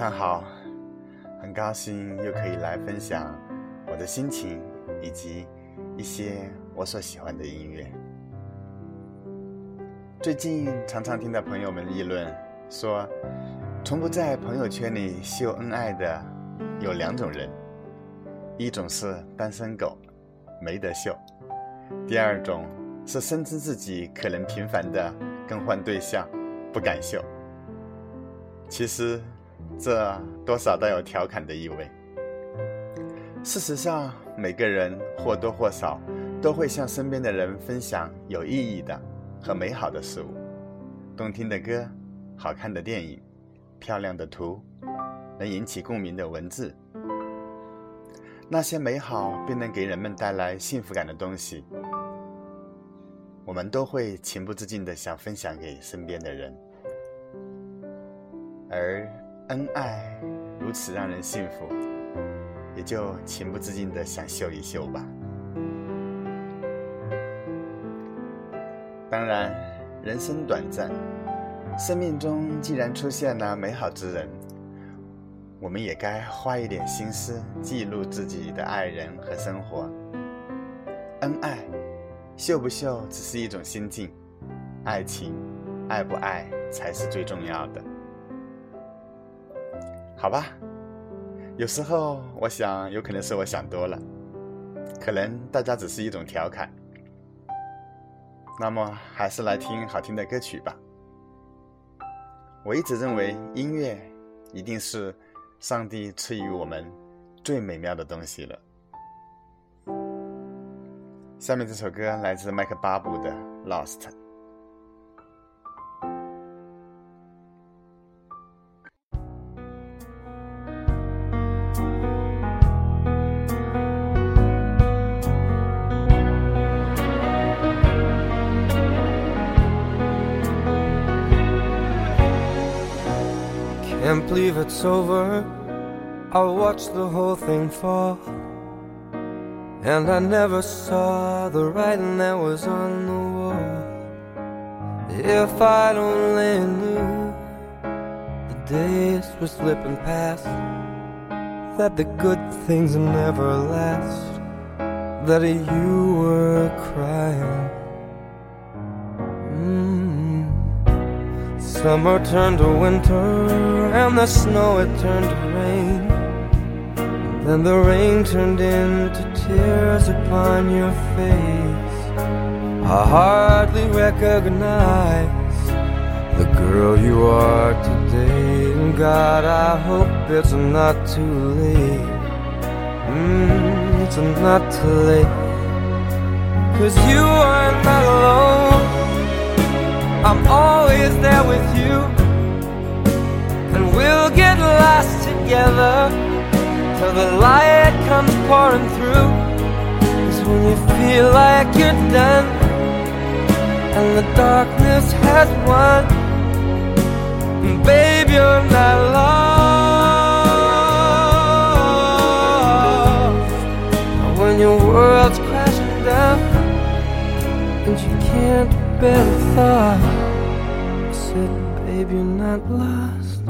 上好，很高兴又可以来分享我的心情以及一些我所喜欢的音乐。最近常常听到朋友们议论说，从不在朋友圈里秀恩爱的有两种人，一种是单身狗，没得秀；第二种是深知自己可能频繁的更换对象，不敢秀。其实。这多少带有调侃的意味。事实上，每个人或多或少都会向身边的人分享有意义的和美好的事物，动听的歌、好看的电影、漂亮的图、能引起共鸣的文字。那些美好并能给人们带来幸福感的东西，我们都会情不自禁地想分享给身边的人，而。恩爱如此让人幸福，也就情不自禁的想秀一秀吧。当然，人生短暂，生命中既然出现了美好之人，我们也该花一点心思记录自己的爱人和生活。恩爱，秀不秀只是一种心境，爱情，爱不爱才是最重要的。好吧，有时候我想，有可能是我想多了，可能大家只是一种调侃。那么，还是来听好听的歌曲吧。我一直认为，音乐一定是上帝赐予我们最美妙的东西了。下面这首歌来自麦克巴布的《Lost》。Can't believe it's over. I watched the whole thing fall. And I never saw the writing that was on the wall. If I'd only knew the days were slipping past, that the good things never last, that you were crying. Mm. Summer turned to winter, and the snow it turned to rain. Then the rain turned into tears upon your face. I hardly recognize the girl you are today. And God, I hope it's not too late. Mm, it's not too late. Cause you are not alone. I'm always there with you. And we'll get lost together Till the light comes pouring through. Cause when you feel like you're done And the darkness has won Babe, you're not lost. When your world's crashing down And you can't the thought I said, babe, you're not lost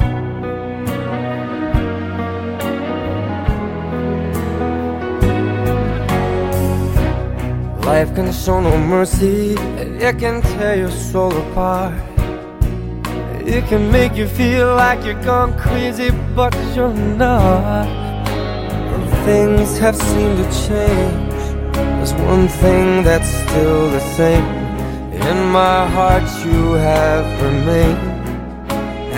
Life can show no mercy It can tear your soul apart It can make you feel like you're gone crazy, but you're not. Things have seemed to change. There's one thing that's still the same. In my heart, you have remained.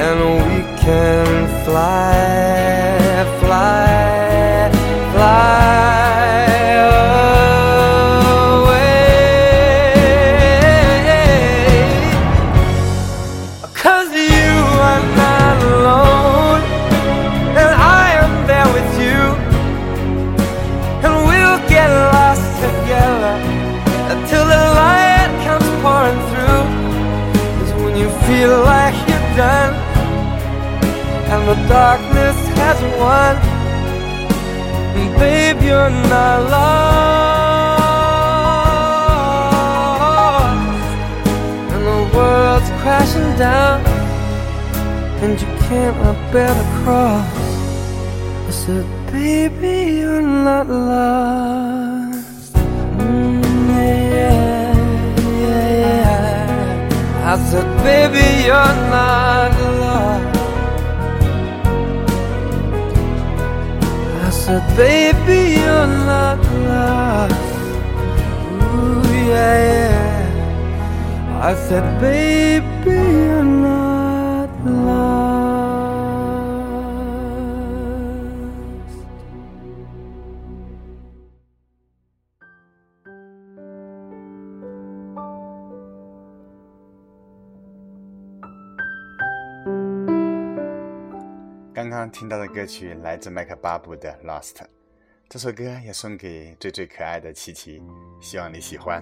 And we can fly, fly, you cannot bear the cross. I said, baby, you're not lost. Mm, yeah, yeah, yeah. I said, baby, you're not lost. I said, baby, you're not lost. Ooh, yeah, yeah. I said, baby, 刚听到的歌曲来自迈克巴布的《Lost》，这首歌也送给最最可爱的琪琪，希望你喜欢。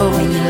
for when you.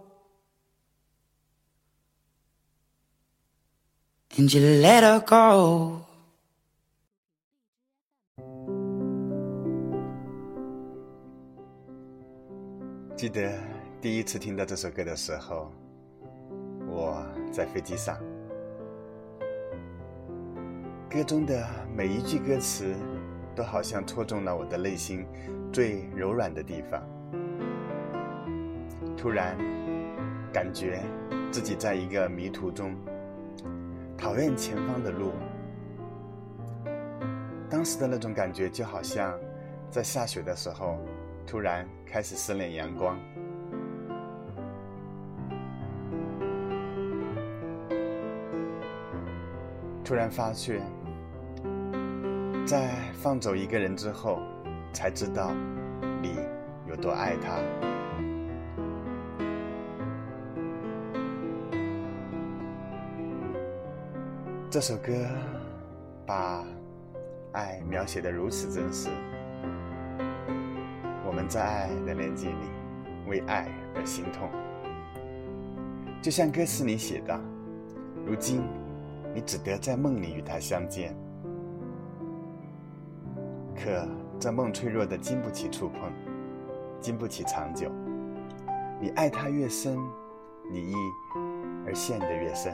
And you let her go. 记得第一次听到这首歌的时候，我在飞机上。歌中的每一句歌词，都好像戳中了我的内心最柔软的地方。突然，感觉自己在一个迷途中，讨厌前方的路。当时的那种感觉，就好像在下雪的时候，突然开始思念阳光。突然发觉。在放走一个人之后，才知道你有多爱他。这首歌把爱描写的如此真实。我们在爱的年纪里，为爱而心痛，就像歌词里写的：“如今，你只得在梦里与他相见。”可这梦脆弱的，经不起触碰，经不起长久。你爱他越深，你意而陷得越深。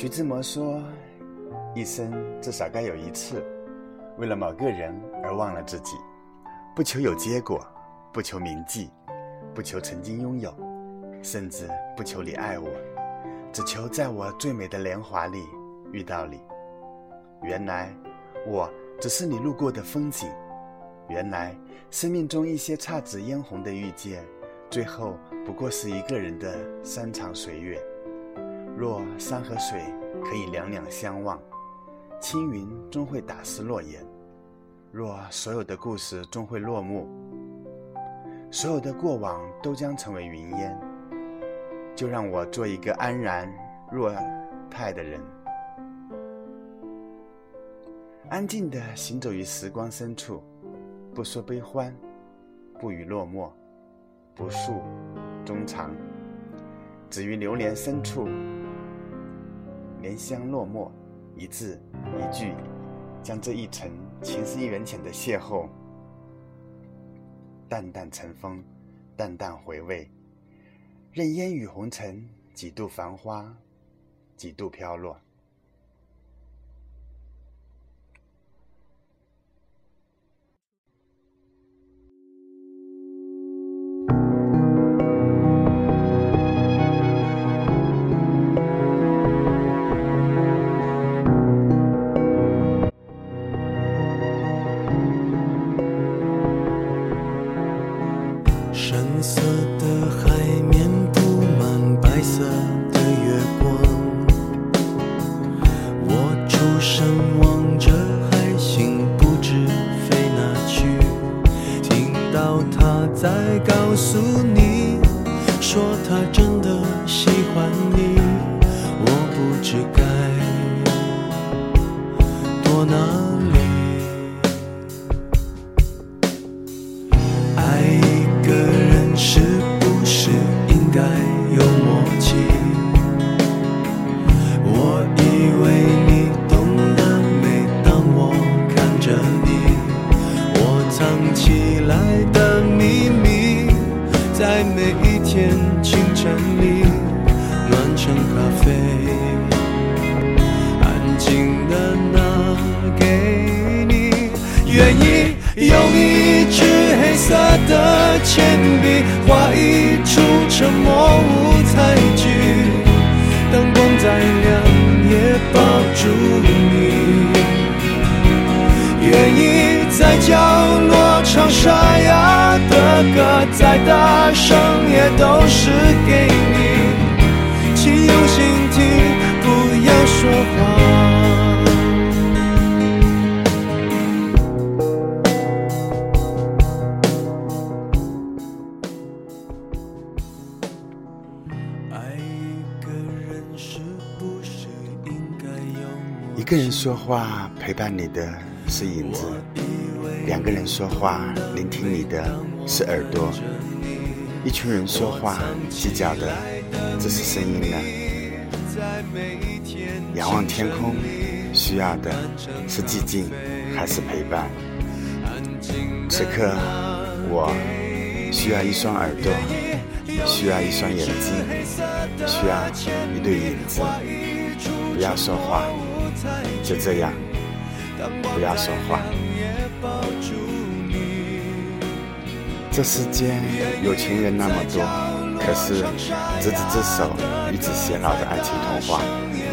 徐志摩说：“一生至少该有一次，为了某个人而忘了自己。”不求有结果，不求铭记，不求曾经拥有，甚至不求你爱我，只求在我最美的年华里遇到你。原来，我只是你路过的风景。原来，生命中一些姹紫嫣红的遇见，最后不过是一个人的山长水远。若山和水可以两两相望，青云终会打湿诺言。若所有的故事终会落幕，所有的过往都将成为云烟，就让我做一个安然若泰的人，安静地行走于时光深处，不说悲欢，不语落寞，不诉衷肠，只于流年深处，莲香落寞，一字一句。将这一程情深缘浅的邂逅，淡淡尘封，淡淡回味，任烟雨红尘，几度繁花，几度飘落。话陪伴你的是影子，两个人说话聆听你的是耳朵，一群人说话计较的只是声音呢。仰望天空，需要的是寂静还是陪伴？此刻，我需要一双耳朵，需要一双眼睛，需要一对影子。不要说话，就这样，不要说话。这世间有情人那么多，可是执子之手，与子偕老的爱情童话，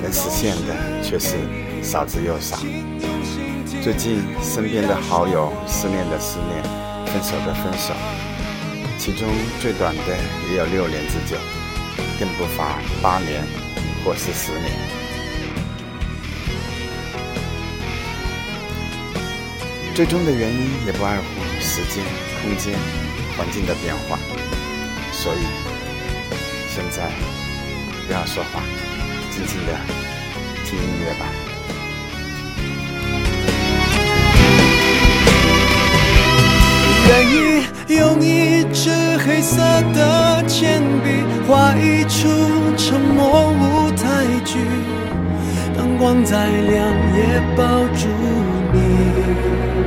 能实现的却是少之又少。最近身边的好友，失恋的失恋，分手的分手，其中最短的也有六年之久，更不乏八年或是十年。最终的原因也不外乎时间、空间、环境的变化，所以现在不要说话，静静的听音乐吧。愿意用一支黑色的铅笔画一出沉默舞台剧，灯光再亮也抱住你。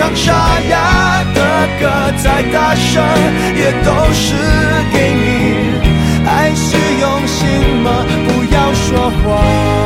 唱沙哑的歌，再大声也都是给你。爱是用心吗？不要说谎。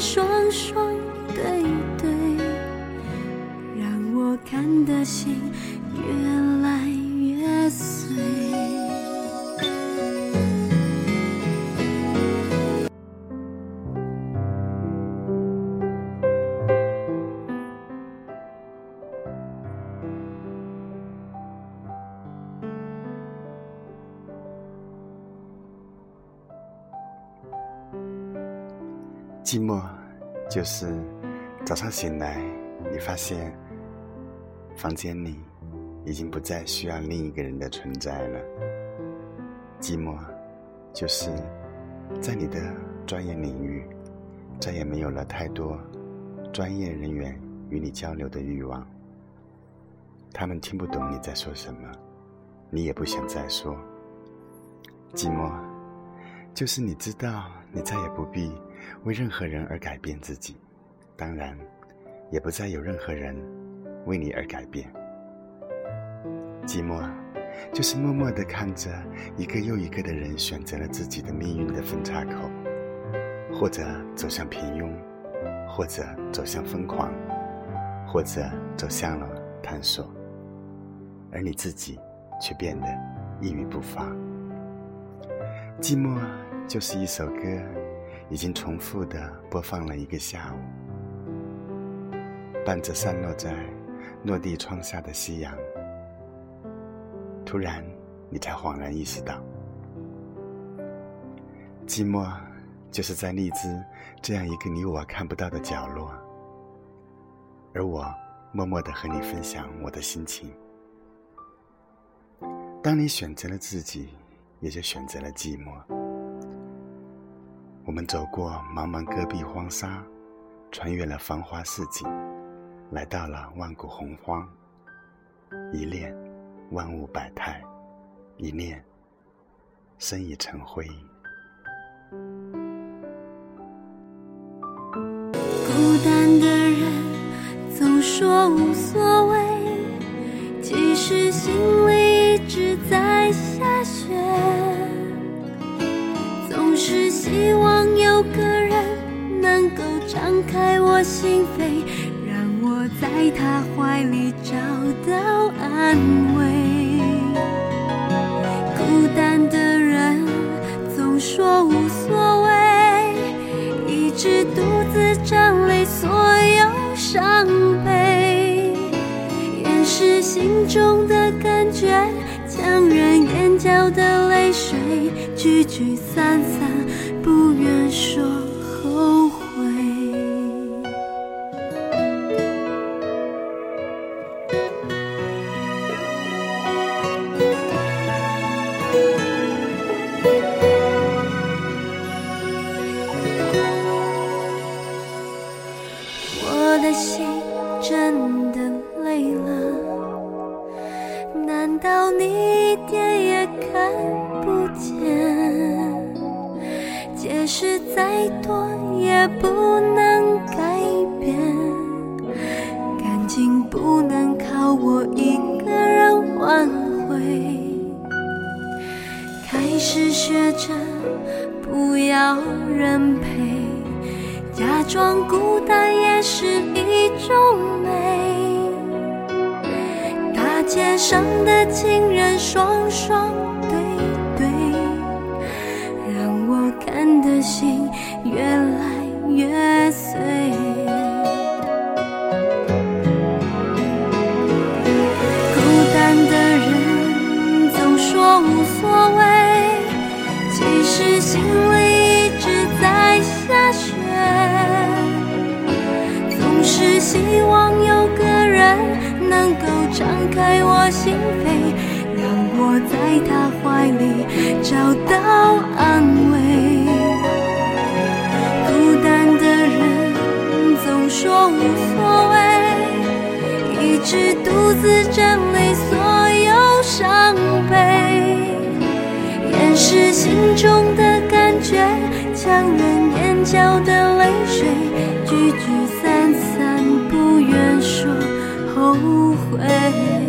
双双对对，让我看得心越寂寞，就是早上醒来，你发现房间里已经不再需要另一个人的存在了。寂寞，就是在你的专业领域再也没有了太多专业人员与你交流的欲望。他们听不懂你在说什么，你也不想再说。寂寞，就是你知道你再也不必为任何人而改变自己，当然，也不再有任何人为你而改变。寂寞，就是默默地看着一个又一个的人选择了自己的命运的分岔口，或者走向平庸，或者走向疯狂，或者走向了探索。而你自己却变得一语不发。寂寞就是一首歌，已经重复的播放了一个下午，伴着散落在落地窗下的夕阳。突然，你才恍然意识到，寂寞就是在荔枝这样一个你我看不到的角落，而我默默的和你分享我的心情。当你选择了自己，也就选择了寂寞。我们走过茫茫戈壁荒沙，穿越了繁华似锦，来到了万古洪荒。一念，万物百态；一念，生已成灰。孤单的人总说无所谓，心扉，让我在他怀里找到安慰。孤单的人总说无所谓，一直独自占领所有伤悲，掩饰心中的感觉，强忍眼角的泪水，聚聚散散，真的累了，难道你一点也看不见？解释再多也不能改变，感情不能靠我一个人挽回。开始学着不要人陪。假装孤单也是一种美。大街上的情人双双对对，让我看的心越来越碎。孤单的人总说无所谓，其实心里希望有个人能够敞开我心扉，让我在他怀里找到安慰。孤单的人总说无所谓，一直独自整理所有伤悲，掩饰心中的感觉，强忍眼角的泪水，回。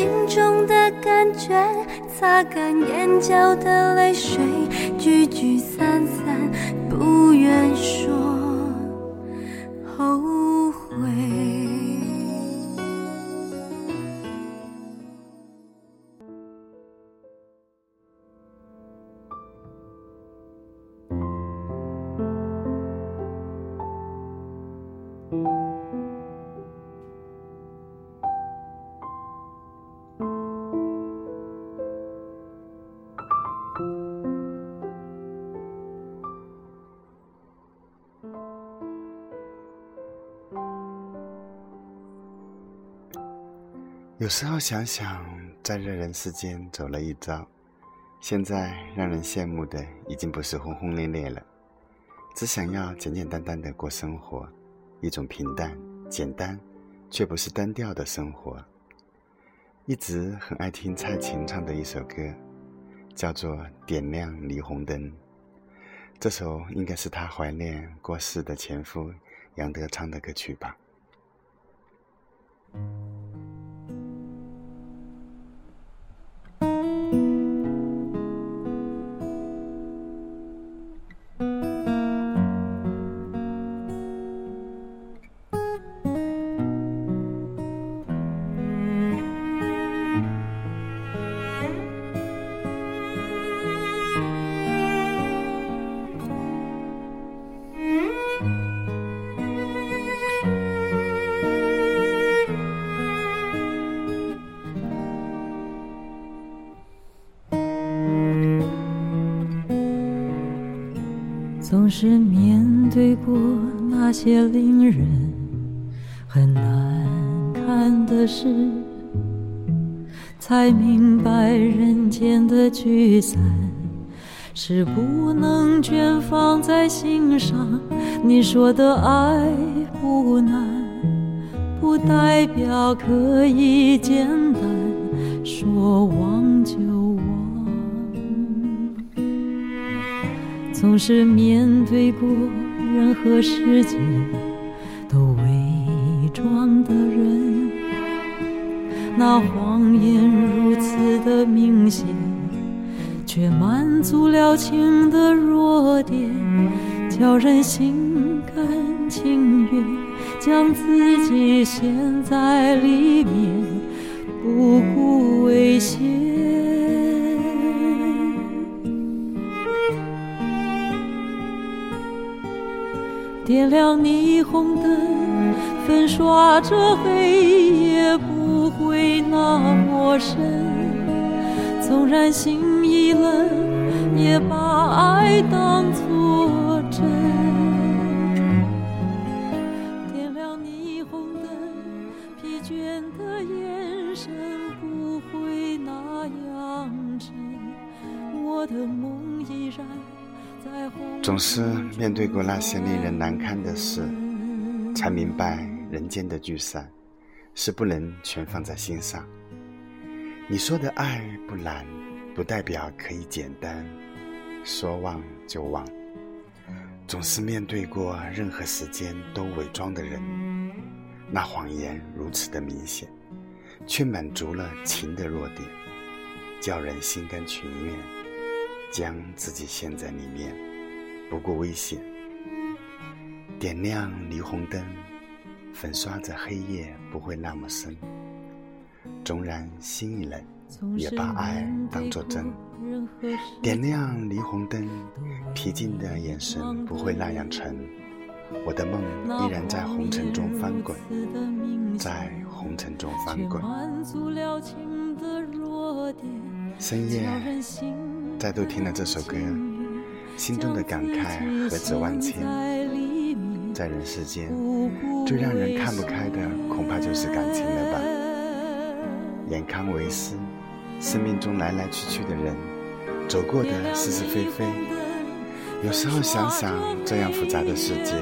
心中的感觉，擦干眼角的泪水，聚聚散散，有时候想想，在这人世间走了一遭，现在让人羡慕的已经不是轰轰烈烈了，只想要简简单单的过生活，一种平淡、简单，却不是单调的生活。一直很爱听蔡琴唱的一首歌，叫做《点亮霓虹灯》。这首应该是她怀念过世的前夫杨德昌的歌曲吧。那些令人很难看的事，才明白人间的聚散是不能全放在心上。你说的爱不难，不代表可以简单说忘就忘。总是面对过任何世界都伪装的人，那谎言如此的明显，却满足了情的弱点，叫人心甘情愿将自己陷在里面，不顾危险。点亮霓虹灯，粉刷着黑夜，不会那么深。纵然心已冷，也把爱当作真。点亮霓虹灯，疲倦的眼神不会那样沉。我的梦依然。总是面对过那些令人难堪的事，才明白人间的聚散是不能全放在心上。你说的爱不难，不代表可以简单说忘就忘。总是面对过任何时间都伪装的人，那谎言如此的明显，却满足了情的弱点，叫人心甘情愿将自己陷在里面。不顾危险，点亮霓虹灯，粉刷着黑夜，不会那么深。纵然心一冷，也把爱当作真。点亮霓虹灯，疲静的眼神不会那样沉。我的梦依然在红尘中翻滚，在红尘中翻滚。深夜，再度听了这首歌。心中的感慨何止万千，在人世间，最让人看不开的恐怕就是感情了吧。眼看为师，生命中来来去去的人，走过的是是非非，有时候想想，这样复杂的世界，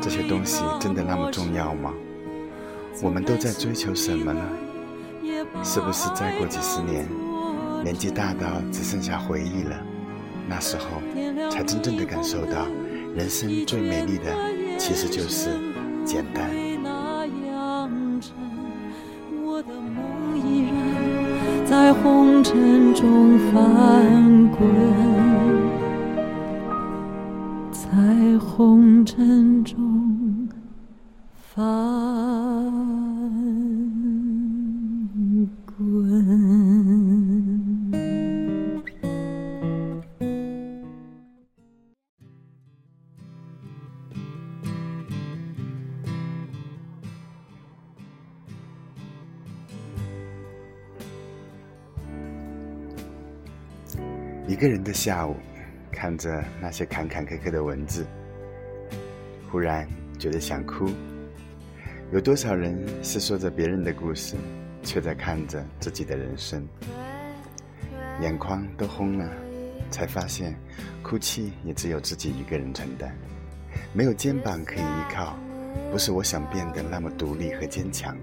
这些东西真的那么重要吗？我们都在追求什么呢？是不是再过几十年，年纪大到只剩下回忆了？那时候，才真正的感受到，人生最美丽的，其实就是简单。我的梦在红尘中翻滚，在红尘中翻一个人的下午，看着那些坎坎坷坷的文字，忽然觉得想哭。有多少人是说着别人的故事，却在看着自己的人生，眼眶都红了，才发现哭泣也只有自己一个人承担，没有肩膀可以依靠，不是我想变得那么独立和坚强，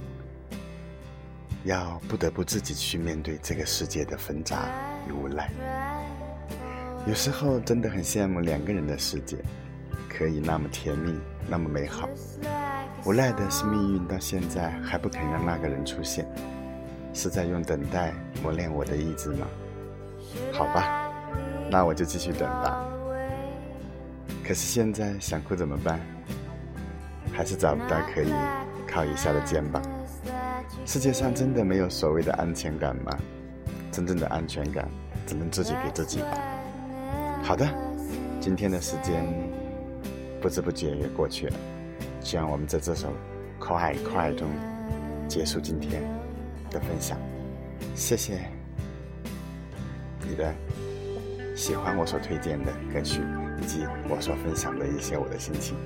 要不得不自己去面对这个世界的纷杂与无奈。有时候真的很羡慕两个人的世界，可以那么甜蜜，那么美好。无奈的是命运到现在还不肯让那个人出现，是在用等待磨练我的意志吗？好吧，那我就继续等吧。可是现在想哭怎么办？还是找不到可以靠一下的肩膀。世界上真的没有所谓的安全感吗？真正的安全感只能自己给自己吧。好的，今天的时间不知不觉也过去了，希望我们在这首《快快》中结束今天的分享。谢谢你的喜欢我所推荐的歌曲，以及我所分享的一些我的心情。